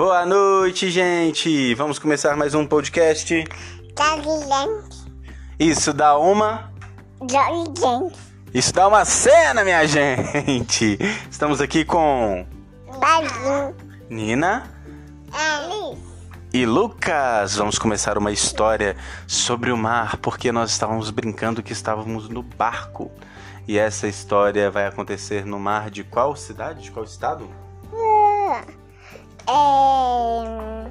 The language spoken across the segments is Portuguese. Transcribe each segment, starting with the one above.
Boa noite, gente! Vamos começar mais um podcast. Isso dá uma. Isso dá uma cena, minha gente! Estamos aqui com. Nina Alice. e Lucas. Vamos começar uma história sobre o mar, porque nós estávamos brincando que estávamos no barco. E essa história vai acontecer no mar de qual cidade? De qual estado? É...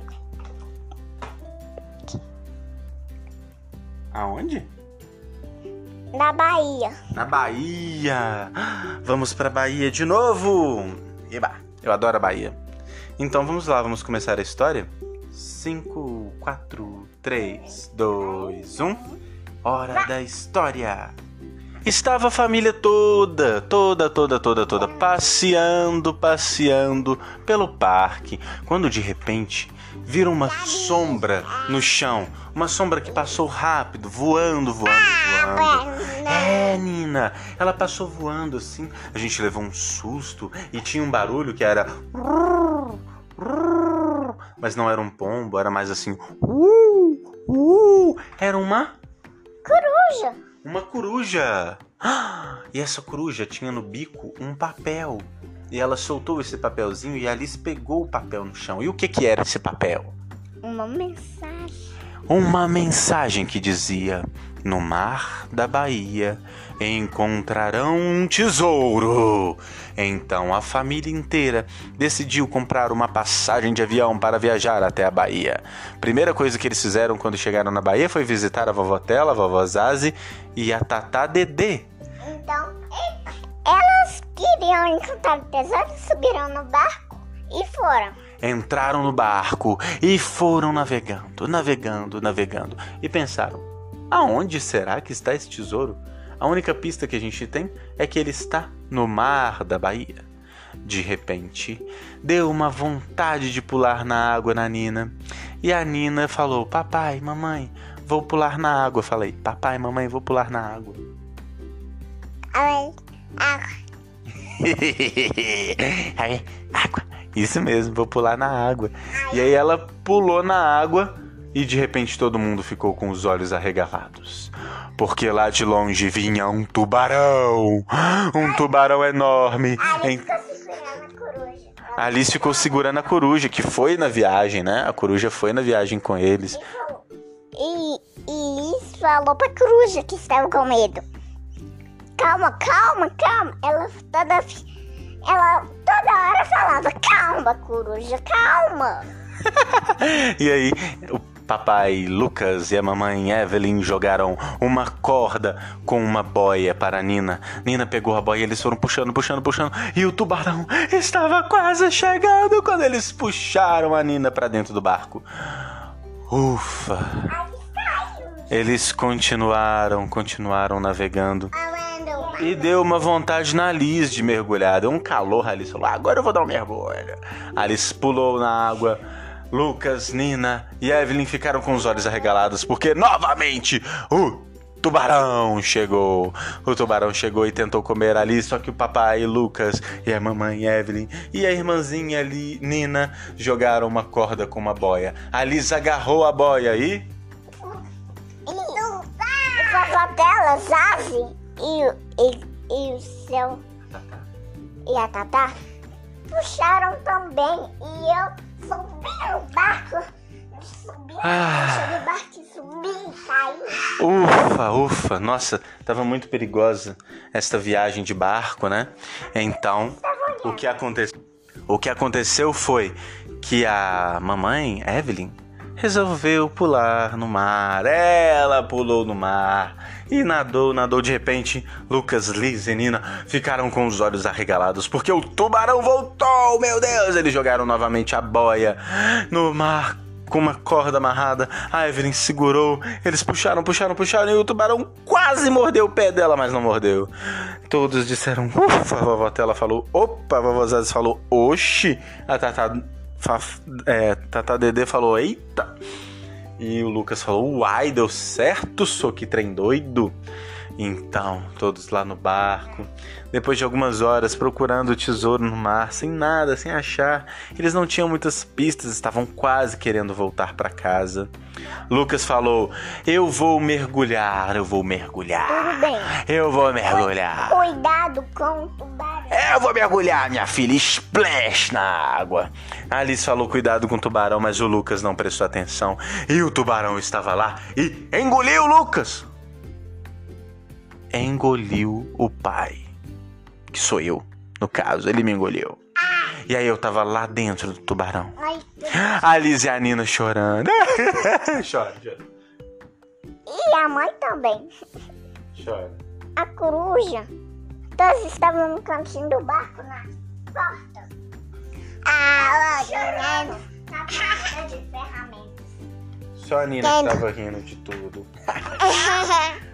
Aonde? Na Bahia. Na Bahia! Vamos pra Bahia de novo! Eba, eu adoro a Bahia. Então vamos lá, vamos começar a história? 5, 4, 3, 2, 1. Hora da história! Estava a família toda, toda, toda, toda, toda, passeando, passeando pelo parque, quando de repente viram uma sombra no chão. Uma sombra que passou rápido, voando, voando, voando. É, Nina, ela passou voando assim. A gente levou um susto e tinha um barulho que era. Mas não era um pombo, era mais assim. "Uh, uh". Era uma Coruja. Uma coruja. E essa coruja tinha no bico um papel. E ela soltou esse papelzinho e Alice pegou o papel no chão. E o que que era esse papel? Uma mensagem. Uma mensagem que dizia: No mar da Bahia encontrarão um tesouro. Então a família inteira decidiu comprar uma passagem de avião para viajar até a Bahia. Primeira coisa que eles fizeram quando chegaram na Bahia foi visitar a vovó Tela, a vovó Zazi e a Tatá Dedê. Então, elas queriam encontrar o tesouro, subiram no barco e foram. Entraram no barco e foram navegando, navegando, navegando. E pensaram: aonde será que está esse tesouro? A única pista que a gente tem é que ele está no mar da Bahia. De repente, deu uma vontade de pular na água na Nina. E a Nina falou: Papai, mamãe, vou pular na água. Falei: Papai, mamãe, vou pular na água. Aí, a, aí, água. Isso mesmo, vou pular na água. E aí ela pulou na água e de repente todo mundo ficou com os olhos arregalados. Porque lá de longe vinha um tubarão. Um tubarão enorme. Alice Em- ficou segurando a Alice ficou segurando a coruja, que foi na viagem, né? A coruja foi na viagem com eles. E. E, e Liz falou pra coruja que estava com medo. Calma, calma, calma. Ela toda, ela toda hora falava, calma, coruja, calma. E aí, o papai Lucas e a mamãe Evelyn jogaram uma corda com uma boia para a Nina. Nina pegou a boia, eles foram puxando, puxando, puxando, e o tubarão estava quase chegando quando eles puxaram a Nina para dentro do barco. Ufa! Eles continuaram, continuaram navegando. E deu uma vontade na Alice de mergulhar. Deu um calor, Alice falou: agora eu vou dar um mergulho. Alice pulou na água. Lucas, Nina e Evelyn ficaram com os olhos arregalados porque novamente o tubarão chegou. O tubarão chegou e tentou comer a Alice, só que o papai Lucas e a mamãe Evelyn e a irmãzinha ali, Nina jogaram uma corda com uma boia. A Alice agarrou a boia e E o vovó dela, Zazi, e, o- e, e o seu. E a Tatá puxaram também. E eu subi no barco. Subi Ah. do barco e subi e caí. Ufa, ufa, nossa, tava muito perigosa esta viagem de barco, né? Então, o que aconteceu? O que aconteceu foi que a mamãe, Evelyn, resolveu pular no mar. Ela pulou no mar e nadou, nadou de repente. Lucas, Liz e Nina ficaram com os olhos arregalados porque o tubarão voltou, meu Deus! Eles jogaram novamente a boia no mar com uma corda amarrada. A Evelyn segurou. Eles puxaram, puxaram, puxaram e o tubarão quase mordeu o pé dela, mas não mordeu. Todos disseram, ufa, a vovó Tela falou, opa, a vovó Zazi falou, oxi. A Tata, fa, é, Tata Dedê falou, eita. E o Lucas falou, uai, deu certo, sou que trem doido. Então, todos lá no barco, depois de algumas horas procurando o tesouro no mar, sem nada, sem achar, eles não tinham muitas pistas, estavam quase querendo voltar para casa. Lucas falou: Eu vou mergulhar, eu vou mergulhar. Tudo bem. Eu vou mergulhar. Cuidado com o tubarão. Eu vou mergulhar, minha filha, splash na água. A Alice falou cuidado com o tubarão, mas o Lucas não prestou atenção. E o tubarão estava lá e engoliu o Lucas. Engoliu o pai. Que sou eu, no caso, ele me engoliu. E aí eu tava lá dentro do tubarão. A Alice e a Nina chorando. chora, chora. E a mãe também. Chora. A coruja. Todos estavam no cantinho do barco na porta. Ah, chorando. Na porta de ferramentas. Só a Nina que tava rindo de tudo.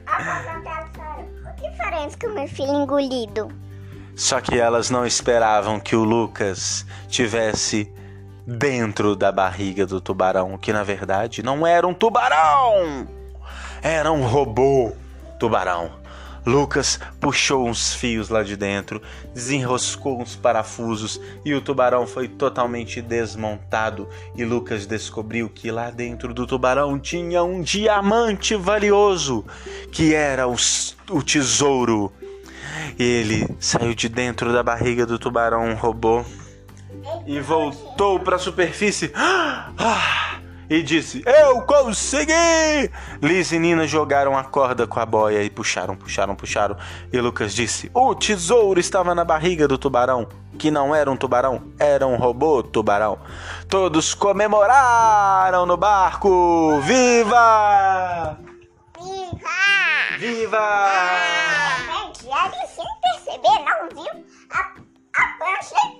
O que faremos com meu filho engolido? Só que elas não esperavam que o Lucas tivesse dentro da barriga do tubarão, que na verdade não era um tubarão, era um robô tubarão. Lucas puxou uns fios lá de dentro, desenroscou uns parafusos e o tubarão foi totalmente desmontado. E Lucas descobriu que lá dentro do tubarão tinha um diamante valioso, que era o, o tesouro. Ele saiu de dentro da barriga do tubarão robô e voltou para a superfície. Ah, e disse: Eu consegui! Liz e Nina jogaram a corda com a boia e puxaram, puxaram, puxaram. E Lucas disse: O tesouro estava na barriga do tubarão, que não era um tubarão, era um robô tubarão. Todos comemoraram no barco! Viva! Viva! Viva! Gente, ali sem perceber, não viu? A, a prancha.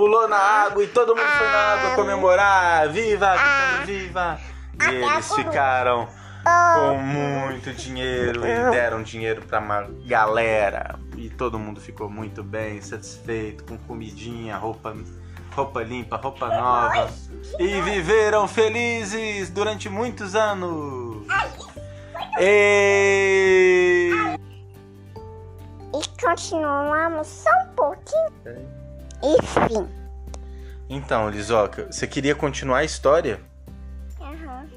Pulou na água e todo mundo foi na água comemorar. Viva! Gritando viva! E eles ficaram com muito dinheiro e deram dinheiro pra uma galera. E todo mundo ficou muito bem, satisfeito, com comidinha, roupa, roupa limpa, roupa nova. E viveram felizes durante muitos anos. E... E continuamos só um pouquinho. E fim. Então, Lisoca, você queria continuar a história? Aham.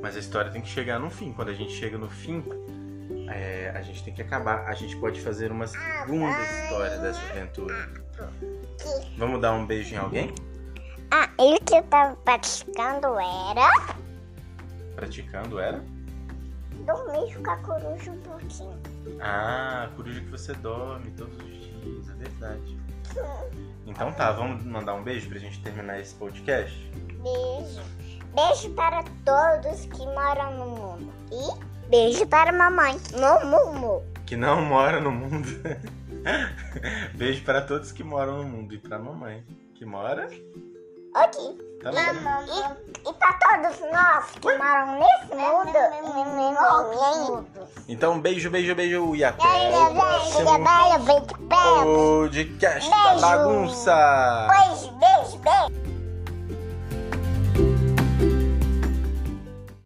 Mas a história tem que chegar no fim. Quando a gente chega no fim, é, a gente tem que acabar. A gente pode fazer uma segunda história dessa aventura. Vamos dar um beijo em alguém? Ah, e o que eu tava praticando era Praticando era? dormir com a coruja um pouquinho. Ah, a coruja que você dorme todos os dias, é verdade. Então tá, vamos mandar um beijo pra gente terminar esse podcast? Beijo. Beijo para todos que moram no mundo. E beijo para a mamãe. Mumu. Que não mora no mundo. beijo para todos que moram no mundo e pra mamãe que mora. Aqui. Tá bom. E, e para todos nós que moram nesse mundo. Então beijo, beijo, beijo e até o próximo podcast da bagunça. Beijo, beijo, beijo.